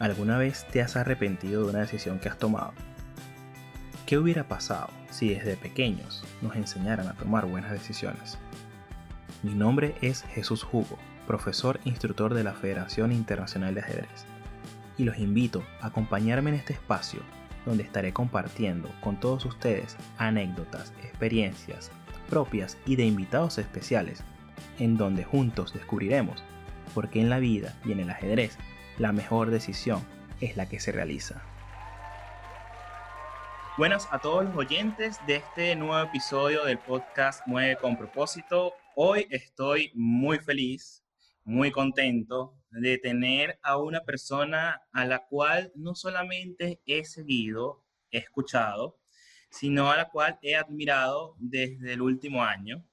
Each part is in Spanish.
¿Alguna vez te has arrepentido de una decisión que has tomado? ¿Qué hubiera pasado si desde pequeños nos enseñaran a tomar buenas decisiones? Mi nombre es Jesús Hugo, profesor instructor de la Federación Internacional de Ajedrez, y los invito a acompañarme en este espacio donde estaré compartiendo con todos ustedes anécdotas, experiencias propias y de invitados especiales, en donde juntos descubriremos por qué en la vida y en el ajedrez la mejor decisión es la que se realiza. Buenas a todos los oyentes de este nuevo episodio del podcast Mueve con propósito. Hoy estoy muy feliz, muy contento de tener a una persona a la cual no solamente he seguido, he escuchado, sino a la cual he admirado desde el último año,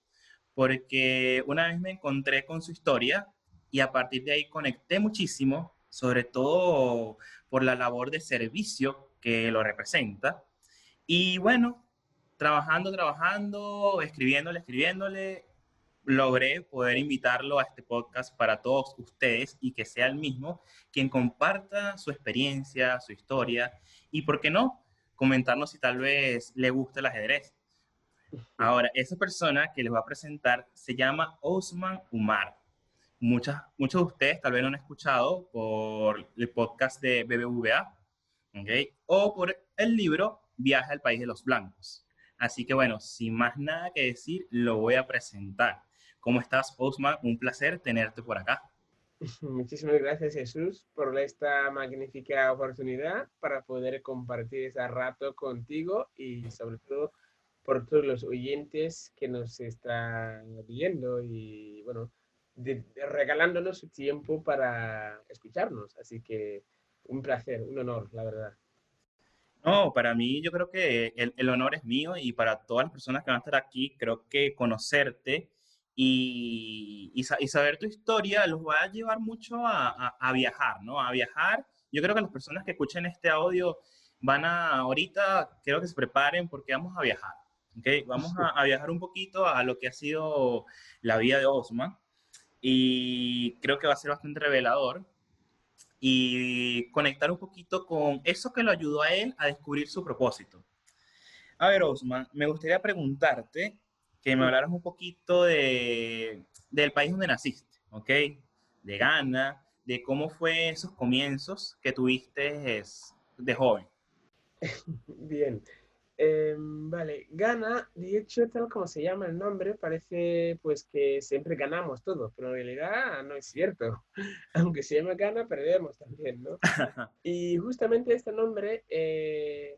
porque una vez me encontré con su historia y a partir de ahí conecté muchísimo sobre todo por la labor de servicio que lo representa. Y bueno, trabajando, trabajando, escribiéndole, escribiéndole, logré poder invitarlo a este podcast para todos ustedes y que sea el mismo quien comparta su experiencia, su historia y, ¿por qué no?, comentarnos si tal vez le gusta el ajedrez. Ahora, esa persona que les voy a presentar se llama Osman Umar muchas, muchos de ustedes tal vez no han escuchado por el podcast de BBVA, ¿okay? o por el libro Viaje al País de los Blancos. Así que bueno, sin más nada que decir, lo voy a presentar. ¿Cómo estás, Osman? Un placer tenerte por acá. Muchísimas gracias, Jesús, por esta magnífica oportunidad para poder compartir ese rato contigo y sobre todo por todos los oyentes que nos están viendo y bueno, regalándonos su tiempo para escucharnos. Así que un placer, un honor, la verdad. No, para mí yo creo que el, el, honor es mío y para todas las personas que van a estar aquí, creo que conocerte y, y, y saber tu historia los va a llevar mucho a, a, a, viajar, ¿no? A viajar. Yo creo que las personas que escuchen este audio van a, ahorita, creo que se preparen porque vamos a viajar, ¿ok? Vamos a, a viajar un poquito a lo que ha sido la vida de Osman y creo que va a ser bastante revelador y conectar un poquito con eso que lo ayudó a él a descubrir su propósito. A ver, Osman, me gustaría preguntarte que me hablaras un poquito de, del país donde naciste, ¿ok? De Ghana, de cómo fue esos comienzos que tuviste de joven. Bien, eh, vale, gana, de hecho, tal como se llama el nombre, parece pues que siempre ganamos todo, pero en realidad no es cierto. Aunque se llama gana, perdemos también, ¿no? y justamente este nombre eh,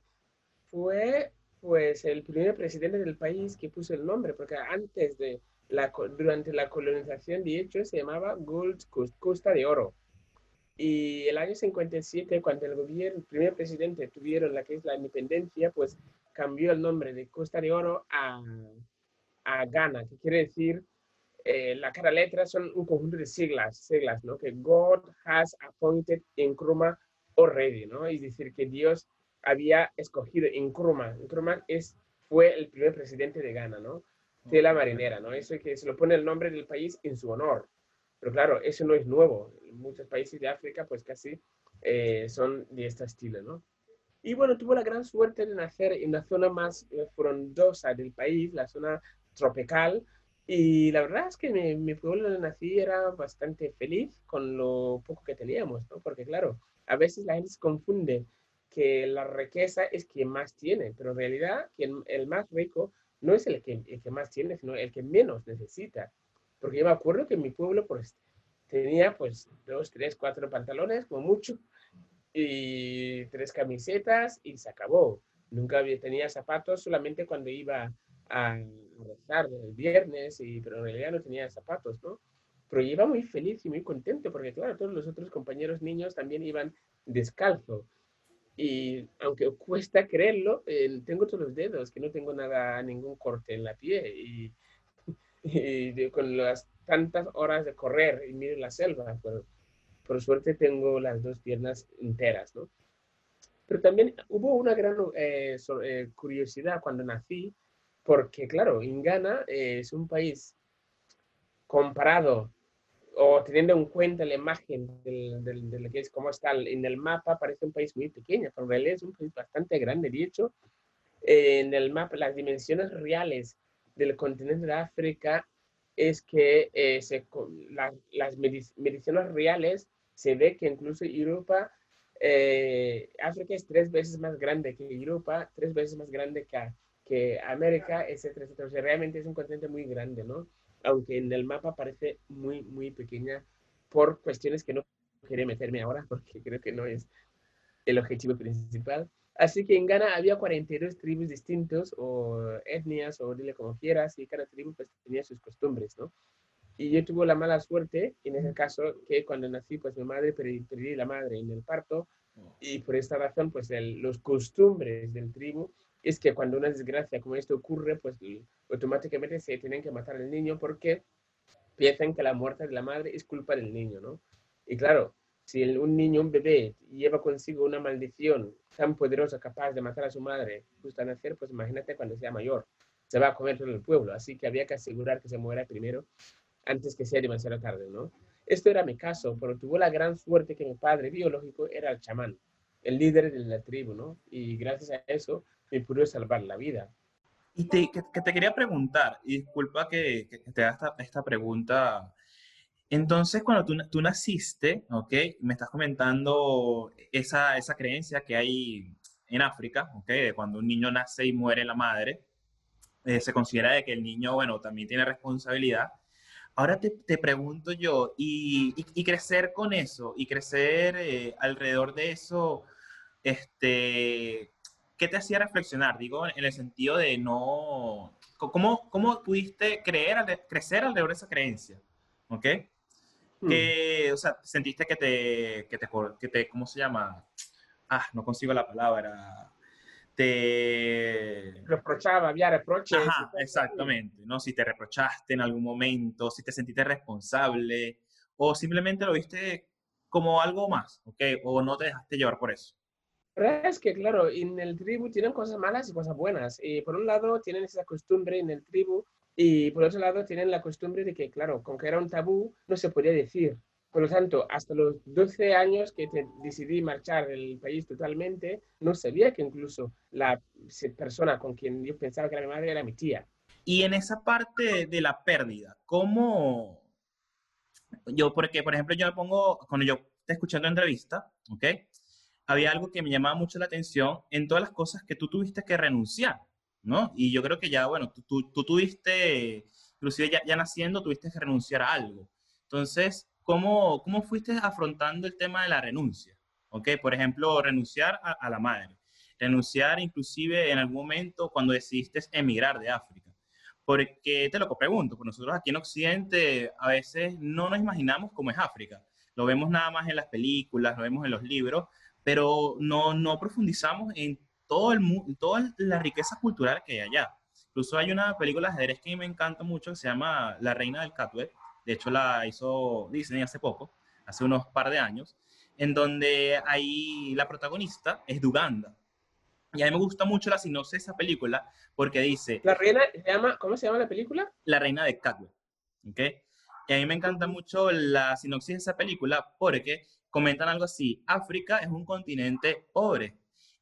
fue pues el primer presidente del país que puso el nombre, porque antes de la, durante la colonización, de hecho, se llamaba Gold Costa de Oro. Y el año 57, cuando el gobierno, el primer presidente tuvieron la que es la independencia, pues cambió el nombre de Costa de Oro a, a Ghana, que quiere decir, eh, la cara letra son un conjunto de siglas, siglas, ¿no? Que God has appointed Nkrumah already, ¿no? Es decir, que Dios había escogido Nkrumah. Nkrumah es, fue el primer presidente de Ghana, ¿no? De la marinera, ¿no? Eso es que se lo pone el nombre del país en su honor. Pero claro, eso no es nuevo. En muchos países de África, pues casi eh, son de este estilo, ¿no? Y bueno, tuvo la gran suerte de nacer en la zona más eh, frondosa del país, la zona tropical. Y la verdad es que mi, mi pueblo donde nací era bastante feliz con lo poco que teníamos, ¿no? Porque claro, a veces la gente se confunde que la riqueza es quien más tiene, pero en realidad quien, el más rico no es el que, el que más tiene, sino el que menos necesita. Porque yo me acuerdo que en mi pueblo pues tenía pues dos, tres, cuatro pantalones como mucho y tres camisetas y se acabó. Nunca tenía zapatos solamente cuando iba a rezar el viernes, y, pero en realidad no tenía zapatos, ¿no? Pero iba muy feliz y muy contento porque, claro, todos los otros compañeros niños también iban descalzo. Y aunque cuesta creerlo, eh, tengo todos los dedos, que no tengo nada, ningún corte en la pie. Y, y con las tantas horas de correr y mirar la selva, pero por suerte tengo las dos piernas enteras, ¿no? Pero también hubo una gran eh, eh, curiosidad cuando nací, porque claro, en Ghana eh, es un país comparado o teniendo en cuenta la imagen de lo que es cómo está en el mapa, parece un país muy pequeño, pero en realidad es un país bastante grande. De hecho, en el mapa, las dimensiones reales del continente de África es que eh, se, las mediciones reales se ve que incluso Europa, eh, África es tres veces más grande que Europa, tres veces más grande que, que América, etcétera, etcétera. O sea, realmente es un continente muy grande, ¿no? aunque en el mapa parece muy, muy pequeña por cuestiones que no quería meterme ahora porque creo que no es el objetivo principal. Así que en Ghana había 42 tribus distintos o etnias o dile como quieras y cada tribu pues tenía sus costumbres, ¿no? Y yo tuve la mala suerte, en ese caso, que cuando nací, pues mi madre perdí, perdí la madre en el parto y por esta razón, pues el, los costumbres del tribu es que cuando una desgracia como esto ocurre, pues automáticamente se tienen que matar al niño porque piensan que la muerte de la madre es culpa del niño, ¿no? Y claro, si un niño, un bebé, lleva consigo una maldición tan poderosa capaz de matar a su madre justo al nacer, pues imagínate cuando sea mayor, se va a comer todo el pueblo. Así que había que asegurar que se muera primero antes que sea demasiado tarde, ¿no? Esto era mi caso, pero tuvo la gran suerte que mi padre biológico era el chamán, el líder de la tribu, ¿no? Y gracias a eso me pudo salvar la vida. Y te, que, te quería preguntar, y disculpa que, te haga esta, esta, pregunta. Entonces, cuando tú, tú, naciste, ¿ok? Me estás comentando esa, esa creencia que hay en África, ¿ok? De cuando un niño nace y muere la madre, eh, se considera de que el niño, bueno, también tiene responsabilidad. Ahora te, te pregunto yo, y, y, crecer con eso, y crecer eh, alrededor de eso, este, ¿qué te hacía reflexionar? Digo, en el sentido de no... ¿Cómo, cómo pudiste creer, crecer alrededor de esa creencia? ¿Ok? Hmm. Que, o sea, sentiste que te, que te, que te, ¿cómo se llama? Ah, no consigo la palabra. Te... Reprochaba, había reproches. Ajá, exactamente, ¿no? Si te reprochaste en algún momento, si te sentiste responsable, o simplemente lo viste como algo más, ¿ok? O no te dejaste llevar por eso es que, claro, en el tribu tienen cosas malas y cosas buenas. Y por un lado tienen esa costumbre en el tribu y por otro lado tienen la costumbre de que, claro, con que era un tabú, no se podía decir. Por lo tanto, hasta los 12 años que decidí marchar del país totalmente, no sabía que incluso la persona con quien yo pensaba que era mi madre era mi tía. Y en esa parte de la pérdida, ¿cómo? Yo, porque, por ejemplo, yo me pongo, cuando yo estoy escuchando entrevista, ¿ok? había algo que me llamaba mucho la atención en todas las cosas que tú tuviste que renunciar, ¿no? Y yo creo que ya, bueno, tú, tú, tuviste, inclusive ya, ya, naciendo, tuviste que renunciar a algo. Entonces, ¿cómo, ¿cómo fuiste afrontando el tema de la renuncia? ¿Ok? Por ejemplo, renunciar a, a la madre, renunciar inclusive en algún momento cuando decidiste emigrar de África. Porque te lo pregunto, porque nosotros aquí en Occidente a veces no nos imaginamos cómo es África. Lo vemos nada más en las películas, lo vemos en los libros, pero no, no profundizamos en todo el, toda la riqueza cultural que hay allá. Incluso hay una película de ajedrez que me encanta mucho que se llama La Reina del Catweb. De hecho, la hizo Disney hace poco, hace unos par de años, en donde ahí la protagonista es de Uganda. Y a mí me gusta mucho la sinopsis de esa película porque dice... La reina se llama, ¿cómo se llama la película? La Reina de Catweb. ¿Ok? Y a mí me encanta mucho la sinopsis de esa película porque comentan algo así, África es un continente pobre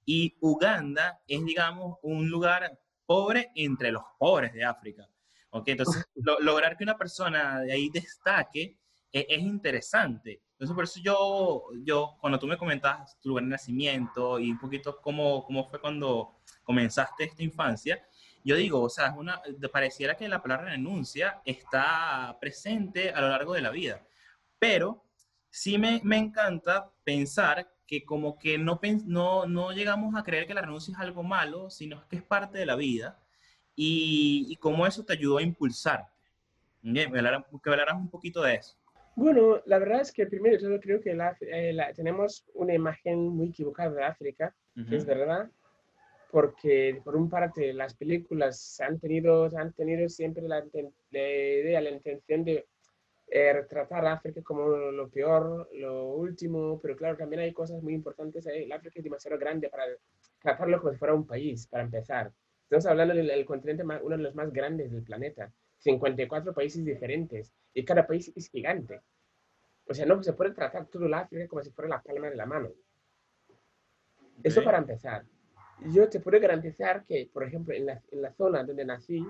y Uganda es, digamos, un lugar pobre entre los pobres de África. ¿Ok? Entonces, lograr que una persona de ahí destaque e, es, interesante. Entonces, por eso yo, yo, cuando tú me comentas tu lugar de nacimiento y un poquito cómo, cómo fue cuando comenzaste esta infancia, yo digo, o sea, una, pareciera que la palabra renuncia está presente a lo largo de la vida, pero sí me, me encanta pensar que como que no, no, no llegamos a creer que la renuncia es algo malo, sino que es parte de la vida y, y cómo eso te ayudó a impulsarte. Bien, que hablarás un poquito de eso. Bueno, la verdad es que primero yo creo que eh, la, tenemos una imagen muy equivocada de África, es verdad, porque por un parte las películas han tenido, han tenido siempre la, la idea, la intención de eh, retratar a África como lo peor, lo último, pero claro, también hay cosas muy importantes. El África es demasiado grande para tratarlo como si fuera un país, para empezar. Estamos hablando del continente, más, uno de los más grandes del planeta. 54 países diferentes y cada país es gigante. O sea, no se puede tratar todo el África como si fuera la palma de la mano. Eso para empezar. Yo te puedo garantizar que, por ejemplo, en la, en la zona donde nací,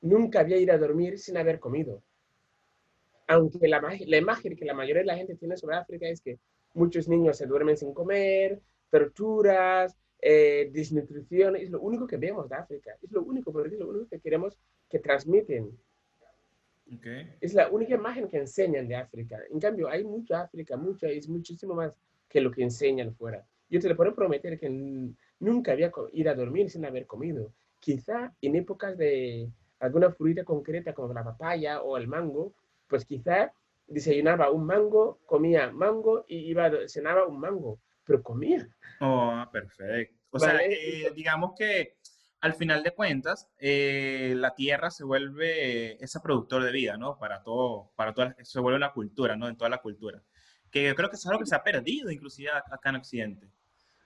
nunca había ido a dormir sin haber comido. Aunque la, la imagen que la mayoría de la gente tiene sobre África es que muchos niños se duermen sin comer, torturas, eh, desnutrición, es lo único que vemos de África, es lo único, porque es lo único que queremos que transmiten. Es la única imagen que enseñan de África. En cambio, hay mucha África, mucha, es muchísimo más que lo que enseñan fuera. Yo te lo puedo prometer que nunca había ido a dormir sin haber comido. Quizá en épocas de alguna fruta concreta como la papaya o el mango, pues quizá desayunaba un mango, comía mango y iba cenaba un mango, pero comía. Oh, perfecto. O sea, digamos que al final de cuentas, eh, la tierra se vuelve ese productor de vida, ¿no? Para todo, para toda, se vuelve una cultura, ¿no? En toda la cultura. Que yo creo que es algo que se ha perdido, inclusive acá en Occidente.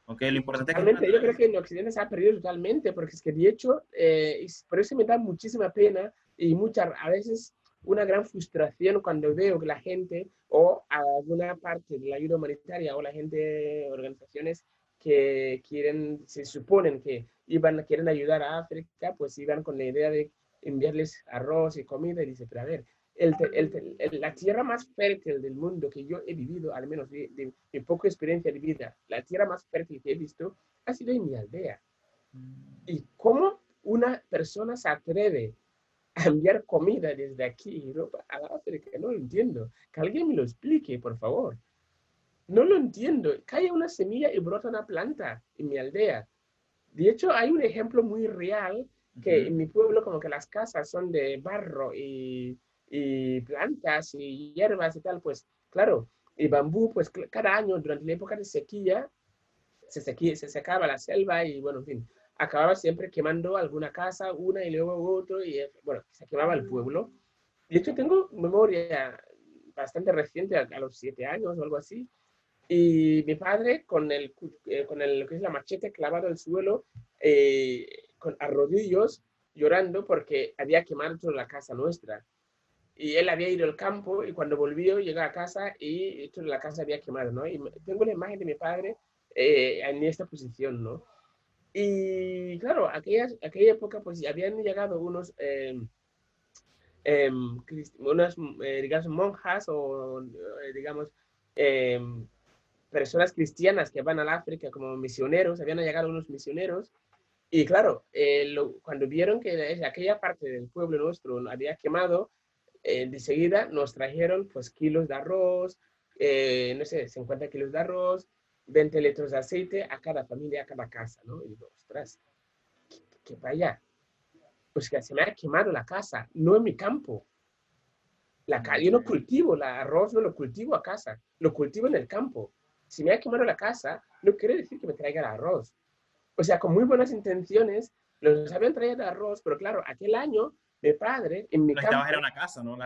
Okay, lo importante es que... Yo creo que en Occidente se ha perdido totalmente, porque es que de hecho, eh, por eso me da muchísima pena y muchas, a veces una gran frustración cuando veo que la gente o alguna parte de la ayuda humanitaria o la gente, organizaciones que quieren, se suponen que iban, quieren ayudar a África, pues iban con la idea de enviarles arroz y comida y dice, pero a ver, el, el, la tierra más fértil del mundo que yo he vivido, al menos de, de, de, poca experiencia de vida, la tierra más fértil que he visto ha sido en mi aldea. Mm. ¿Y cómo una persona se atreve enviar comida desde aquí, Europa, a África. No lo entiendo. Que alguien me lo explique, por favor. No lo entiendo. Cae una semilla y brota una planta en mi aldea. De hecho, hay un ejemplo muy real que en mi pueblo como que las casas son de barro y, y plantas y hierbas y tal, pues claro, y bambú, pues cada año durante la época de sequía se, sequía, se secaba la selva y bueno, en fin, acababa siempre quemando alguna casa, una y luego otro, y eh, bueno, se quemaba el pueblo. De hecho, tengo memoria bastante reciente, a, los siete años o algo así, y mi padre con el, eh, con el, lo que es la machete clavado al suelo, eh, con arrodillos, llorando porque había quemado toda la casa nuestra. Y él había ido al campo y cuando volvió llegó a casa y toda la casa había quemado, ¿no? Y tengo la imagen de mi padre en esta posición, ¿no? Y claro, aquella, aquella época pues habían llegado unos, eh, eh, unas, eh, digamos, monjas o, eh, digamos, em, personas cristianas que van al África como misioneros, habían llegado unos misioneros. Y claro, lo, cuando vieron que aquella parte del pueblo nuestro había quemado, de seguida nos trajeron pues kilos de arroz, no sé, 50 kilos de arroz, 20 litros de aceite a cada familia, a cada casa, ¿no? Y digo, ostras, ¿qué, vaya? Pues que se me ha quemado la casa, no en mi campo. La, yo no cultivo el arroz, no lo cultivo a casa, lo cultivo en el campo. Si me ha quemado la casa, no quiere decir que me traiga el arroz. O sea, con muy buenas intenciones, los habían traído el arroz, pero claro, aquel año mi padre en mi no campo... era una casa, ¿no?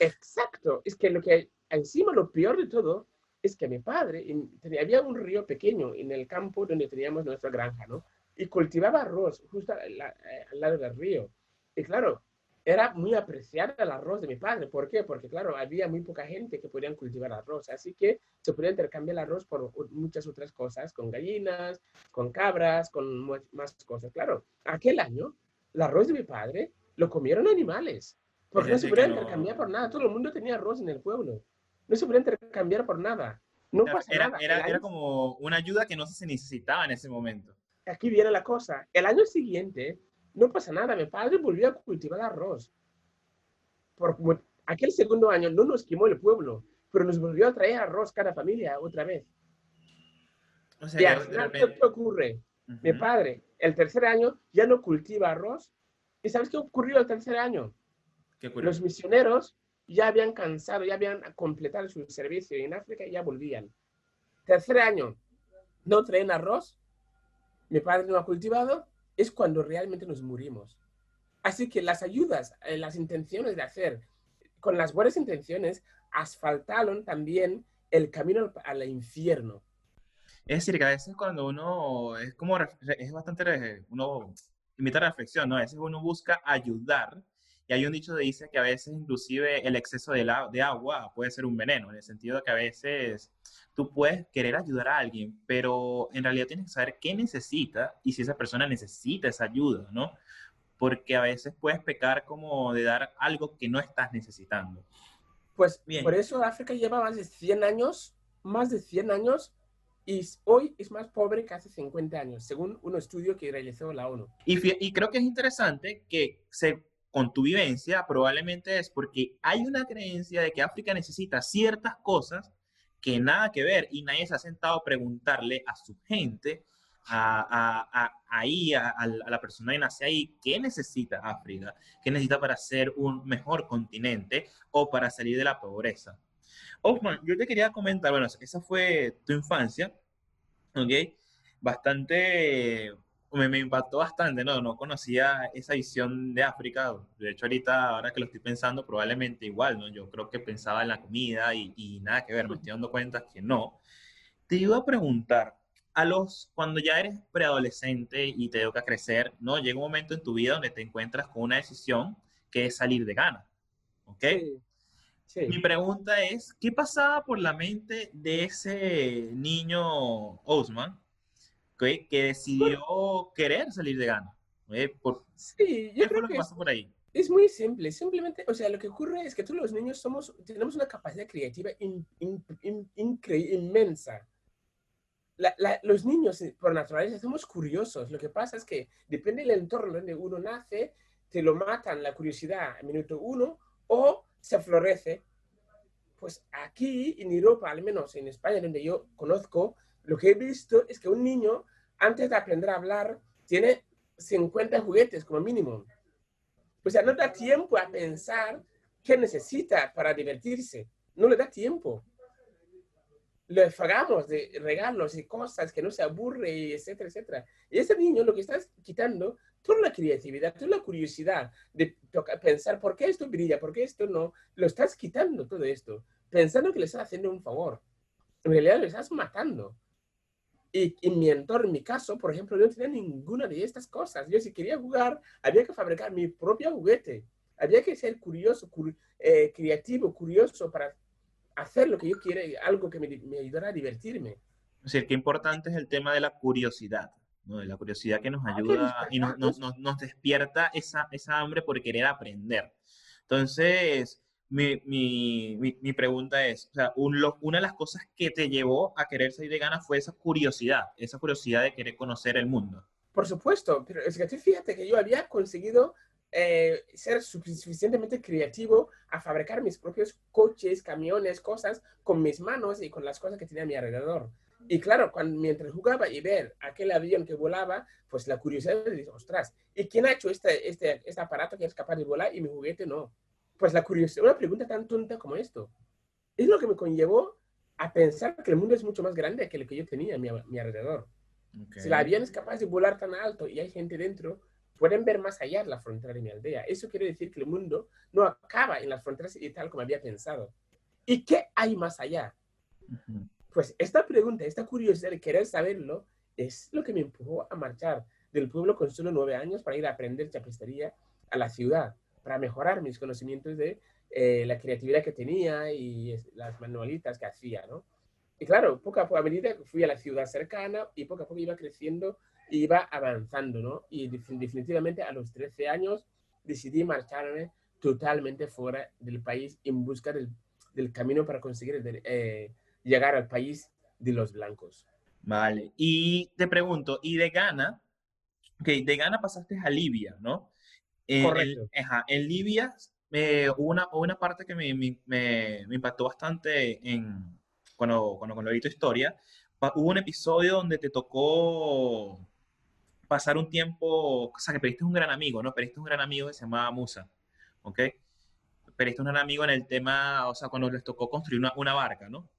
Exacto. Es que lo que encima lo peor de todo es que mi padre, tenía, había un río pequeño en el campo donde teníamos nuestra granja, ¿no? Y cultivaba arroz justo al, eh, lado del río. Y claro, era muy apreciado el arroz de mi padre. ¿Por qué? Porque, claro, había muy poca gente que podían cultivar arroz. Así que se podía intercambiar el arroz por muchas otras cosas, con gallinas, con cabras, con más cosas. Claro, aquel año, el arroz de mi padre lo comieron animales. Porque no se podía intercambiar por nada. Todo el mundo tenía arroz en el pueblo no se podía intercambiar por nada. No era, pasa era, nada. Era, era, como una ayuda que no se necesitaba en ese momento. Aquí viene la cosa. El año siguiente, no pasa nada. Mi padre volvió a cultivar arroz. Por, aquel segundo año no nos quemó el pueblo, pero nos volvió a traer arroz cada familia otra vez. O sea, y al final, ¿qué ocurre? Uh -huh. Mi padre, el tercer año, ya no cultiva arroz. ¿Y sabes qué ocurrió el tercer año? ¿Qué ocurrió? Los misioneros ya habían cansado, ya habían completado su servicio en África y ya volvían. Tercer año, no traen arroz, mi padre no ha cultivado, es cuando realmente nos morimos. Así que las ayudas, eh, las intenciones de hacer, con las buenas intenciones, asfaltaron también el camino al, infierno. Es decir, que a veces cuando uno, es como, es bastante, uno invita a reflexión, ¿no? A veces uno busca ayudar Y hay un dicho que dice que a veces inclusive el exceso de, la, de agua puede ser un veneno, en el sentido de que a veces tú puedes querer ayudar a alguien, pero en realidad tienes que saber qué necesita y si esa persona necesita esa ayuda, ¿no? Porque a veces puedes pecar como de dar algo que no estás necesitando. Pues Bien. por eso África lleva más de 100 años, más de 100 años y hoy es más pobre que hace 50 años, según un estudio que realizó la ONU. Y, y creo que es interesante que se, con tu vivencia probablemente es porque hay una creencia de que África necesita ciertas cosas que nada que ver y nadie se ha sentado a preguntarle a su gente, a, a, ahí, a, la persona que nace ahí, qué necesita África, qué necesita para ser un mejor continente o para salir de la pobreza. Osman, yo te quería comentar, bueno, esa fue tu infancia, ¿ok? Bastante, me, me, impactó bastante, ¿no? No conocía esa visión de África. De hecho, ahorita, ahora que lo estoy pensando, probablemente igual, ¿no? Yo creo que pensaba en la comida y, y nada que ver, me estoy dando cuenta que no. Te iba a preguntar, a los, cuando ya eres preadolescente y te toca crecer, ¿no? Llega un momento en tu vida donde te encuentras con una decisión que es salir de Ghana, ¿ok? Mi pregunta es, ¿qué pasaba por la mente de ese niño Osman que, que decidió querer salir de Ghana? Por, sí, yo ¿Qué creo fue lo que, pasó por ahí? Es muy simple, simplemente, o sea, lo que ocurre es que todos los niños somos, tenemos una capacidad creativa inmensa. los niños, eh, por naturaleza, somos curiosos. Lo que pasa es que depende del entorno donde uno nace, te lo matan la curiosidad en minuto uno o se florece. Pues aquí en Europa, al menos en España, donde yo conozco, lo que he visto es que un niño, antes de aprender a hablar, tiene 50 juguetes como mínimo. O sea, no da tiempo a pensar qué necesita para divertirse. No le da tiempo. Le pagamos de regalos y cosas que no se aburre, etcétera, etcétera. Y ese niño lo que estás quitando toda la creatividad, toda la curiosidad de pensar por qué esto brilla, por qué esto no, lo estás quitando todo esto, pensando que le estás haciendo un favor. En realidad lo estás matando. Y en mi entorno, en mi caso, por ejemplo, yo no tenía ninguna de estas cosas. Yo si quería jugar, había que fabricar mi propio juguete. Había que ser curioso, eh, creativo, curioso para hacer lo que yo quiera, algo que me, me ayudara a divertirme. Es decir, qué importante es el tema de la curiosidad. ¿no? la curiosidad que nos ah, ayuda y nos, nos, nos, despierta esa, esa hambre por querer aprender. Entonces, mi, mi, mi, pregunta es, o sea, una de las cosas que te llevó a querer salir de Ghana fue esa curiosidad, esa curiosidad de querer conocer el mundo. Por supuesto, pero es que tú fíjate que yo había conseguido eh, ser suficientemente creativo a fabricar mis propios coches, camiones, cosas con mis manos y con las cosas que tenía a mi alrededor. Y claro, cuando, mientras jugaba y ver aquel avión que volaba, pues la curiosidad me dice, ostras, ¿y quién ha hecho este, este, este aparato que es capaz de volar y mi juguete no? Pues la curiosidad, una pregunta tan tonta como esto, es lo que me conllevó a pensar que el mundo es mucho más grande que lo que yo tenía a mi, mi alrededor. Si el avión es capaz de volar tan alto y hay gente dentro, pueden ver más allá de la frontera de mi aldea. Eso quiere decir que el mundo no acaba en las fronteras y tal como había pensado. ¿Y qué hay más allá? Pues esta pregunta, esta curiosidad de querer saberlo, es lo que me empujó a marchar del pueblo con solo nueve años para ir a aprender chapistería a la ciudad, para mejorar mis conocimientos de eh, la creatividad que tenía y las manualitas que hacía, ¿no? Y claro, poco a poco, a medida que fui a la ciudad cercana y poco a poco iba creciendo, iba avanzando, ¿no? Y definitivamente a los 13 años decidí marcharme totalmente fuera del país en busca del, del camino para conseguir eh, llegar al país de los blancos. Vale, y te pregunto, ¿y de Ghana? Ok, de Ghana pasaste a Libia, ¿no? Correcto. en Libia eh, hubo una, una parte que me, me, me, impactó bastante en, cuando, cuando, cuando leí tu historia. Hubo un episodio donde te tocó pasar un tiempo, o sea, que perdiste un gran amigo, ¿no? Perdiste un gran amigo que se llamaba Musa, ¿ok? Perdiste un gran amigo en el tema, o sea, cuando les tocó construir una, una barca, ¿no?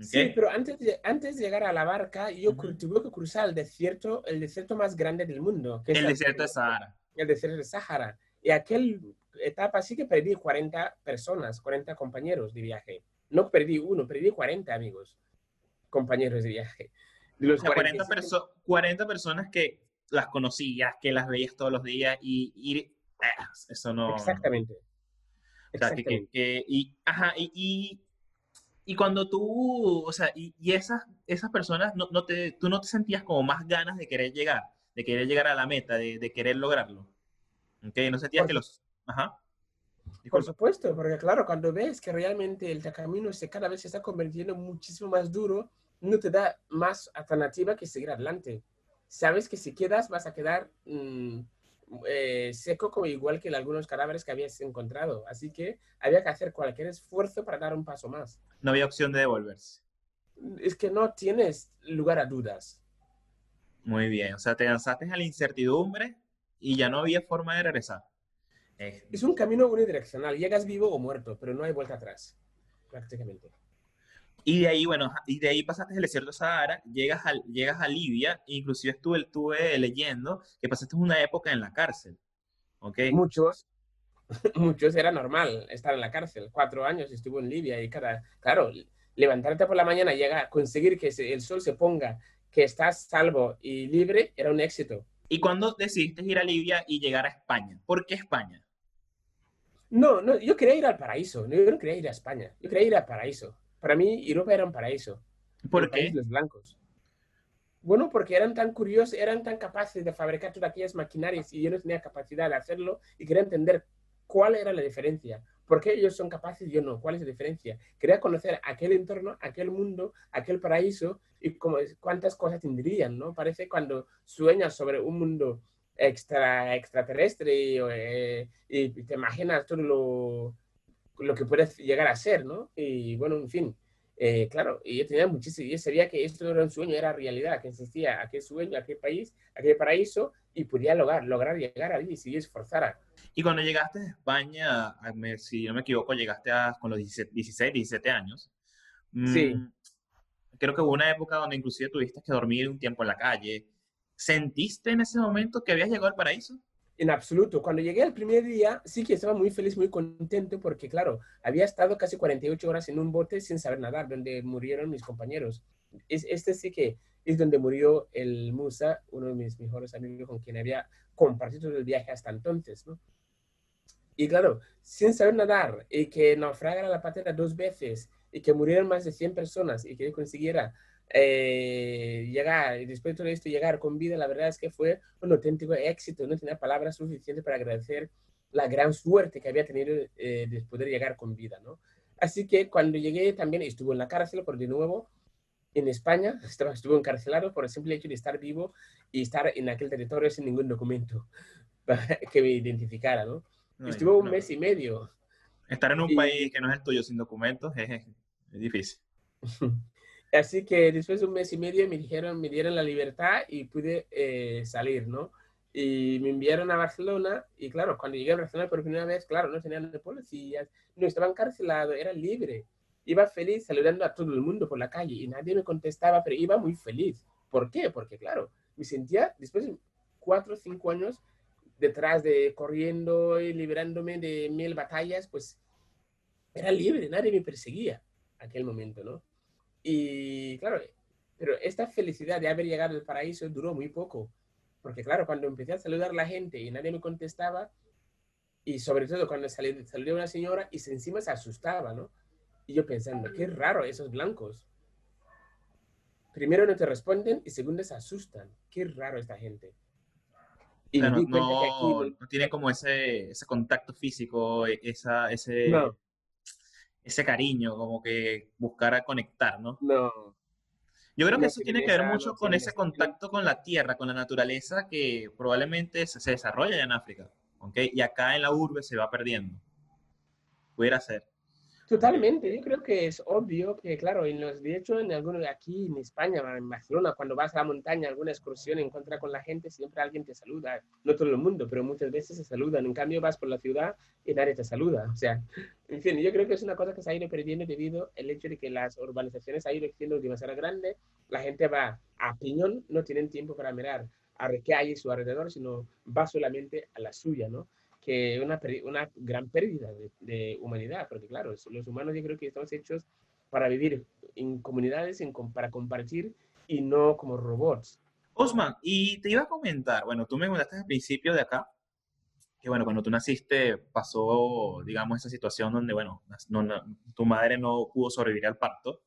Sí, pero antes de, antes de llegar a la barca, yo tuve que cruzar el desierto, el desierto más grande del mundo. Que el desierto de Sahara. El desierto de Sahara. Y aquel etapa sí que perdí 40 personas, 40 compañeros de viaje. No perdí uno, perdí 40 amigos, compañeros de viaje. De los 40, 40, personas que las conocías, que las veías todos los días y, ah, eso no... Exactamente. O sea, que, que, y, ajá, y, y, y, cuando tú, o sea, y, y esas, esas personas, no, no, te, tú no te sentías como más ganas de querer llegar, de querer llegar a la meta, de, de querer lograrlo. ¿Ok? No sentías que los... Ajá. Por supuesto, porque claro, cuando ves que realmente el camino se cada vez se está convirtiendo muchísimo más duro, no te da más alternativa que seguir adelante. Sabes que si quedas vas a quedar mmm, eh, seco como igual que algunos cadáveres que habías encontrado. Así que había que hacer cualquier esfuerzo para dar un paso más. No había opción de devolverse. Es que no tienes lugar a dudas. Muy bien, o sea, te lanzaste a la incertidumbre y ya no había forma de regresar. Es un camino unidireccional, llegas vivo o muerto, pero no hay vuelta atrás, prácticamente. Y de ahí, bueno, y de ahí pasaste el desierto Sahara, llegas a, llegas a Libia, inclusive estuve, estuve leyendo que pasaste una época en la cárcel, ¿ok? Muchos, muchos era normal estar en la cárcel, cuatro años estuvo en Libia y cada, claro, levantarte por la mañana, llegar, conseguir que el sol se ponga, que estás salvo y libre, era un éxito. ¿Y cuándo decidiste ir a Libia y llegar a España? ¿Por qué España? No, no, yo quería ir al paraíso. No, yo no quería ir a España. Yo quería ir al paraíso. Para mí, Europa era un paraíso. ¿Por qué? Los blancos. Bueno, porque eran tan curiosos, eran tan capaces de fabricar todas aquellas maquinarias y yo no tenía capacidad de hacerlo y quería entender cuál era la diferencia. ¿Por qué ellos son capaces y yo no? ¿Cuál es la diferencia? Quería conocer aquel entorno, aquel mundo, aquel paraíso y cómo, cuántas cosas tendrían, ¿no? Parece cuando sueñas sobre un mundo extra, extraterrestre y, eh, y te imaginas todo lo, lo, que puedes llegar a ser, ¿no? Y bueno, en fin, eh, claro, y yo tenía muchísimo, yo sabía que esto no era un sueño, era realidad, que existía aquel sueño, aquel país, aquel paraíso, y podía lograr, lograr llegar allí si yo esforzara. Y cuando llegaste a España, si no me equivoco, llegaste a, con los 16, 17 años. Sí. Mm, creo que hubo una época donde inclusive tuviste que dormir un tiempo en la calle. ¿Sentiste en ese momento que habías llegado al paraíso? En absoluto. Cuando llegué el primer día, sí que estaba muy feliz, muy contento, porque claro, había estado casi 48 horas en un bote sin saber nadar, donde murieron mis compañeros. Es, este sí que es donde murió el Musa, uno de mis mejores amigos con quien había compartido el viaje hasta entonces, ¿no? Y claro, sin saber nadar y que naufragara la patera dos veces y que murieran más de 100 personas y que consiguiera eh, llegar, y después de todo esto, llegar con vida, la verdad es que fue un auténtico éxito. No tenía palabras suficientes para agradecer la gran suerte que había tenido eh, de poder llegar con vida, ¿no? Así que cuando llegué también estuve en la cárcel por de nuevo en España, estuve encarcelado por el simple hecho de estar vivo y estar en aquel territorio sin ningún documento que me identificara, ¿no? no estuve un no. mes y medio. Estar en un y, país que no es el tuyo sin documentos es, es difícil. Así que después de un mes y medio me dijeron, me dieron la libertad y pude eh, salir, ¿no? Y me enviaron a Barcelona y claro, cuando llegué a Barcelona por primera vez, claro, no tenían policías, no estaba encarcelado, era libre. Iba feliz saludando a todo el mundo por la calle y nadie me contestaba, pero iba muy feliz. ¿Por qué? Porque claro, me sentía después de cuatro o cinco años detrás de corriendo y liberándome de mil batallas, pues era libre, nadie me perseguía aquel momento, ¿no? Y claro, pero esta felicidad de haber llegado al paraíso duró muy poco, porque claro, cuando empecé a saludar a la gente y nadie me contestaba, y sobre todo cuando salí, salió una señora y se encima se asustaba, ¿no? Y yo pensando, qué raro esos blancos. Primero no te responden y segundo se asustan. Qué raro esta gente. Y no, no, aquí... no, tiene como ese, ese contacto físico, esa, ese... No ese cariño, como que buscar conectar, ¿no? No. Yo creo que eso tiene que ver mucho con ese contacto con la tierra, con la naturaleza que probablemente se, se desarrolla en África, ¿ok? Y acá en la urbe se va perdiendo. Pudiera ser. Totalmente, yo creo que es obvio que, claro, en los, de hecho, en algunos, aquí en España, en Barcelona, cuando vas a la montaña, alguna excursión, encuentras con la gente, siempre alguien te saluda. No todo el mundo, pero muchas veces se saludan. En cambio, vas por la ciudad y nadie te saluda. O sea, en fin, yo creo que es una cosa que se ha ido perdiendo debido al hecho de que las urbanizaciones han ido siendo demasiado grandes. La gente va a piñón, no tienen tiempo para mirar a qué hay a su alrededor, sino va solamente a la suya, ¿no? Que una, una gran pérdida de, de, humanidad, porque claro, los humanos yo creo que estamos hechos para vivir en comunidades, en, para compartir y no como robots. Osman, y te iba a comentar, bueno, tú me comentaste al principio de acá que, bueno, cuando tú naciste pasó, digamos, esa situación donde, bueno, tu madre no pudo sobrevivir al parto.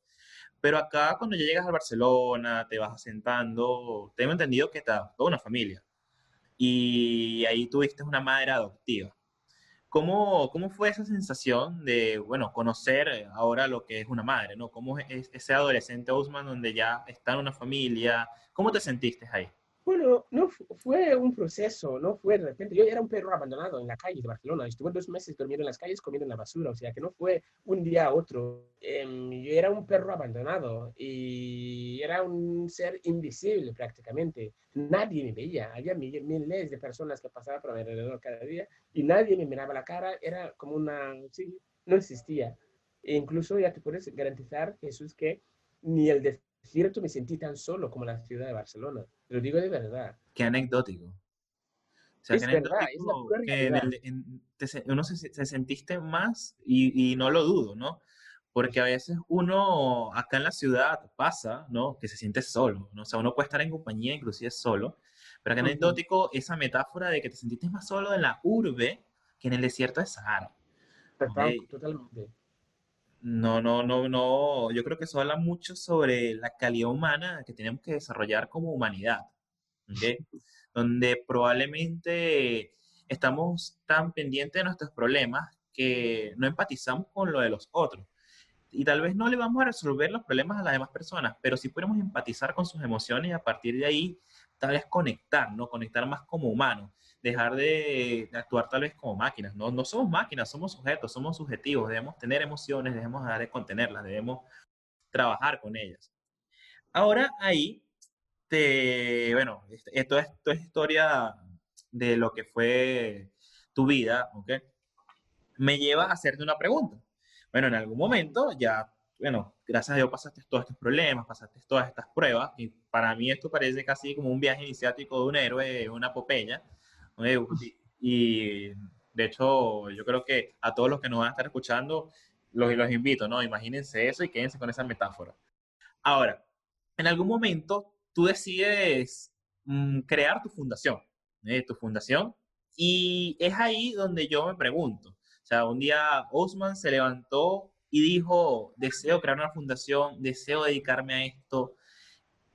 Pero acá, cuando ya llegas a Barcelona, te vas asentando, tengo entendido que te toda una familia. Y ahí tuviste una madre adoptiva. ¿Cómo, ¿Cómo fue esa sensación de, bueno, conocer ahora lo que es una madre, ¿no? ¿Cómo es ese adolescente Osman donde ya está en una familia? ¿Cómo te sentiste ahí? Bueno, no fue un proceso, no fue de repente. Yo era un perro abandonado en la calle de Barcelona. Estuve dos meses durmiendo en las calles comiendo en la basura, o sea que no fue un día a otro. Em, yo era un perro abandonado y era un ser invisible prácticamente. Nadie me veía. Había miles de personas que pasaban por mi alrededor cada día y nadie me miraba la cara. Era como una... Sí, no existía. E incluso ya te puedes garantizar, Jesús, que ni el cierto me sentí tan solo como la ciudad de Barcelona. Lo digo de verdad. Qué anecdótico. O sea, es verdad, es que uno se, sentiste más y, y, no lo dudo, ¿no? Porque a veces uno acá en la ciudad pasa, ¿no? Que se siente solo, ¿no? O sea, uno puede estar en compañía, inclusive solo, pero que anecdótico esa metáfora de que te sentiste más solo en la urbe que en el desierto de Sahara. Totalmente. No, no, no, no. Yo creo que eso habla mucho sobre la calidad humana que tenemos que desarrollar como humanidad. Donde probablemente estamos tan pendientes de nuestros problemas que no empatizamos con lo de los otros. Y tal vez no le vamos a resolver los problemas a las demás personas, pero sí podemos empatizar con sus emociones y a partir de ahí tal vez conectar, ¿no? Conectar más como humanos dejar de, actuar tal vez como máquinas. No, no somos máquinas, somos sujetos, somos subjetivos, debemos tener emociones, debemos dejar de contenerlas, debemos trabajar con ellas. Ahora ahí, te, bueno, esto es, esto es historia de lo que fue tu vida, ¿ok? Me lleva a hacerte una pregunta. Bueno, en algún momento ya, bueno, gracias a Dios pasaste todos estos problemas, pasaste todas estas pruebas, y para mí esto parece casi como un viaje iniciático de un héroe, una y de hecho, yo creo que a todos los que nos van a estar escuchando, los, los invito, ¿no? Imagínense eso y quédense con esa metáfora. Ahora, en algún momento tú decides mm, crear tu fundación, ¿eh? tu fundación, y es ahí donde yo me pregunto. O sea, un día Osman se levantó y dijo, deseo crear una fundación, deseo dedicarme a esto.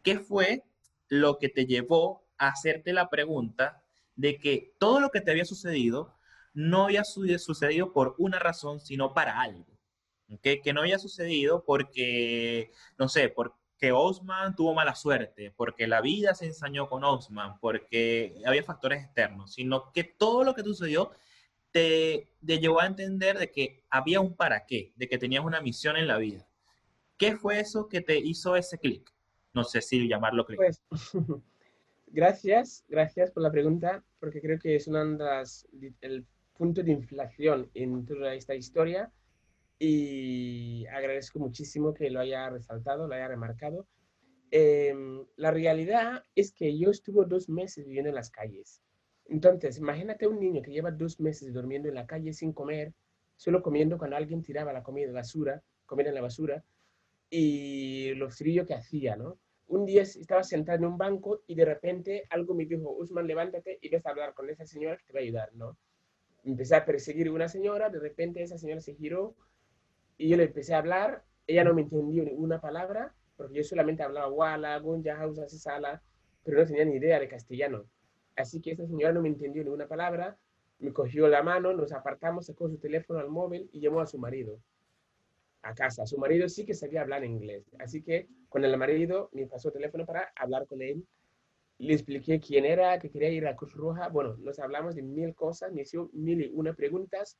¿Qué fue lo que te llevó a hacerte la pregunta de que todo lo que te había sucedido no había sucedido por una razón, sino para algo. Que no había sucedido porque, no sé, porque Osman tuvo mala suerte, porque la vida se ensañó con Osman, porque había factores externos, sino que todo lo que sucedió te, te llevó a entender de que había un para qué, de que tenías una misión en la vida. ¿Qué fue eso que te hizo ese clic? No sé si llamarlo clic. Pues, Gracias, gracias por la pregunta, porque creo que es una el punto de inflación en toda esta historia y agradezco muchísimo que lo haya resaltado, lo haya remarcado. Em, la realidad es que yo estuve dos meses viviendo en las calles. Entonces, imagínate un niño que lleva dos meses durmiendo en la calle sin comer, solo comiendo cuando alguien tiraba la comida basura, comer en la basura, y lo frío que hacía, ¿no? Un día estaba sentado en un banco y de repente algo me dijo, Usman, levántate y ves a hablar con esa señora que te va a ayudar, ¿no? Empecé a perseguir una señora, de repente esa señora se giró y yo le empecé a hablar, ella no me entendió ninguna palabra, porque yo solamente hablaba Wala, Gunja, Hausa, Sala, pero no tenía ni idea de castellano. Así que esa señora no me entendió ninguna palabra, me cogió la mano, nos apartamos, sacó su teléfono al móvil y llamó a su marido a casa. Su marido sí que sabía hablar inglés, así que con el marido me pasó el teléfono para hablar con él. Le expliqué quién era, que quería ir a Cruz Roja. Bueno, nos hablamos de mil cosas, me hizo mil y una preguntas.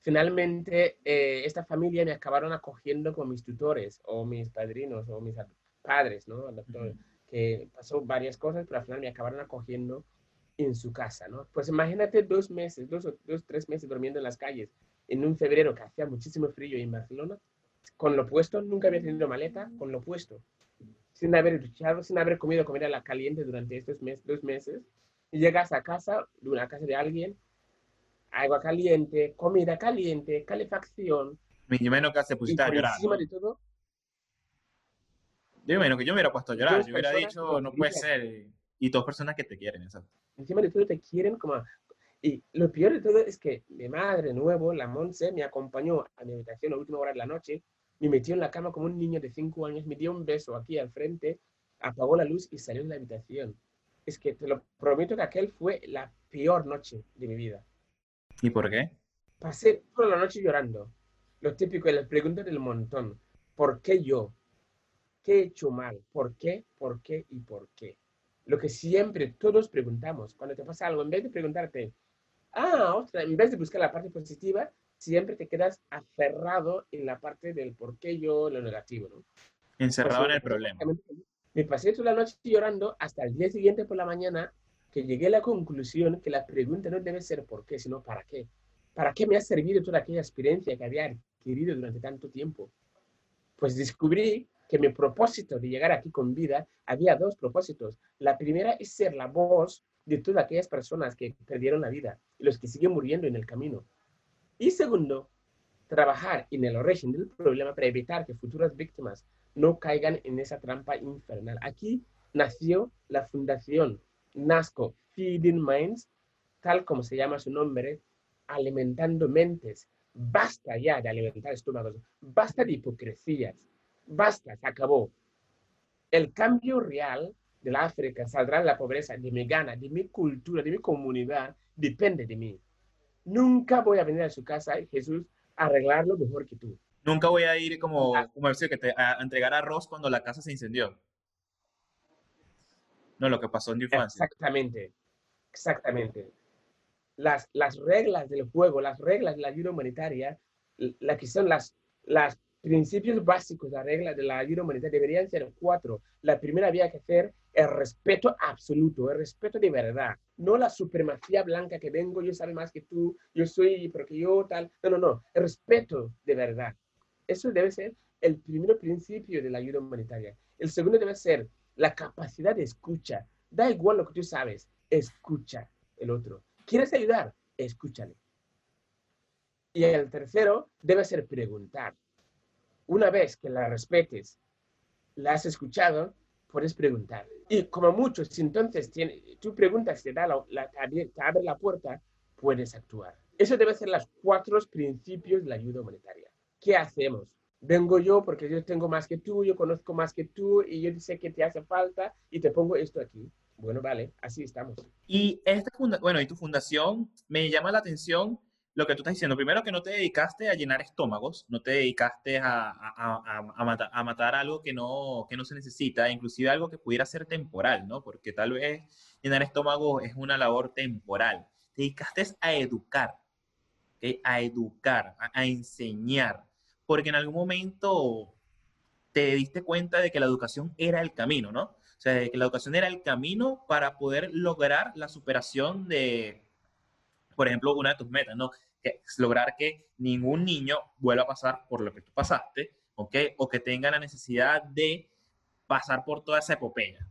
Finalmente, eh, esta familia me acabaron acogiendo con mis tutores o mis padrinos o mis padres, ¿no? Que pasó varias cosas, pero al final me acabaron acogiendo en su casa, ¿no? Pues imagínate dos meses, dos o dos, tres meses durmiendo en las calles en un febrero que hacía muchísimo frío en Barcelona con lo puesto, nunca había tenido maleta, con lo puesto, sin haber duchado, sin haber comido comida la caliente durante estos dos meses, y llegas a casa, de una casa de alguien, agua caliente, comida caliente, calefacción. Yo menos que se pusiste a llorar. Encima de todo, yo menos que yo me hubiera puesto a llorar, yo hubiera dicho, no puede ser. Y dos personas que te quieren, exacto. Encima de todo te quieren como... Y lo peor de todo es que mi madre, nuevo, la Monse, me acompañó a mi habitación a la última hora de la noche, me metió en la cama como un niño de cinco años, me dio un beso aquí al frente, apagó la luz y salió de la habitación. Es que te lo prometo que aquel fue la peor noche de mi vida. ¿Y por qué? Pasé toda la noche llorando. Lo típico las preguntas del montón. ¿Por qué yo? ¿Qué he hecho mal? ¿Por qué? ¿Por qué? ¿Y por qué? Lo que siempre todos preguntamos cuando te pasa algo, en vez de preguntarte, ah, ostras, en vez de buscar la parte positiva, siempre te quedas aferrado en la parte del por qué yo, lo negativo, ¿no? Encerrado en el problema. Me pasé toda la noche llorando hasta el día siguiente por la mañana que llegué a la conclusión que la pregunta no debe ser por qué, sino para qué. ¿Para qué me ha servido toda aquella experiencia que había adquirido durante tanto tiempo? Pues descubrí que mi propósito de llegar aquí con vida había dos propósitos. La primera es ser la voz de todas aquellas personas que perdieron la vida y los que siguen muriendo en el camino. Y segundo, trabajar en el origen del problema para evitar que futuras víctimas no caigan en esa trampa infernal. Aquí nació la fundación NASCO Feeding Minds, tal como se llama su nombre, alimentando mentes. Basta ya de alimentar estómagos, basta de hipocresías, basta, se acabó. El cambio real de la África saldrá de la pobreza, de mi gana, de mi cultura, de mi comunidad, depende de mí. Nunca voy a venir a su casa, Jesús, a arreglarlo mejor que tú. Nunca voy a ir como, como decir, que te, a entregar arroz cuando la casa se incendió. No, lo que pasó en tu infancia. Exactamente, exactamente. Las, las reglas del juego, las reglas de la ayuda humanitaria, la que son las, las principios básicos la regla de la ayuda humanitaria deberían ser cuatro. La primera había que hacer el respeto absoluto, el respeto de verdad, no la supremacía blanca que vengo, yo sabe más que tú, yo soy, porque yo tal. No, no, no, el respeto de verdad. Eso debe ser el primer principio de la ayuda humanitaria. El segundo debe ser la capacidad de escucha. Da igual lo que tú sabes, escucha el otro. ¿Quieres ayudar? Escúchale. Y el tercero debe ser preguntar. Una vez que la respetes, la has escuchado, puedes preguntar. Y como muchos, entonces tiene, tú preguntas, te, da la, la puerta, puedes actuar. Eso debe ser los cuatro principios de la ayuda humanitaria. ¿Qué hacemos? Vengo yo porque yo tengo más que tú, yo conozco más que tú y yo sé que te hace falta y te pongo esto aquí. Bueno, vale, así estamos. Y esta bueno, y tu fundación me llama la atención lo que tú estás diciendo. Primero que no te dedicaste a llenar estómagos, no te dedicaste a, a, a, matar, algo que no, que no se necesita, inclusive algo que pudiera ser temporal, ¿no? Porque tal vez llenar estómagos es una labor temporal. Te dedicaste a educar, a educar, a, enseñar, porque en algún momento te diste cuenta de que la educación era el camino, ¿no? O sea, de que la educación era el camino para poder lograr la superación de, por ejemplo, una de tus metas, ¿no? Que es lograr que ningún niño vuelva a pasar por lo que tú pasaste, ¿ok? O que tenga la necesidad de pasar por toda esa epopeya.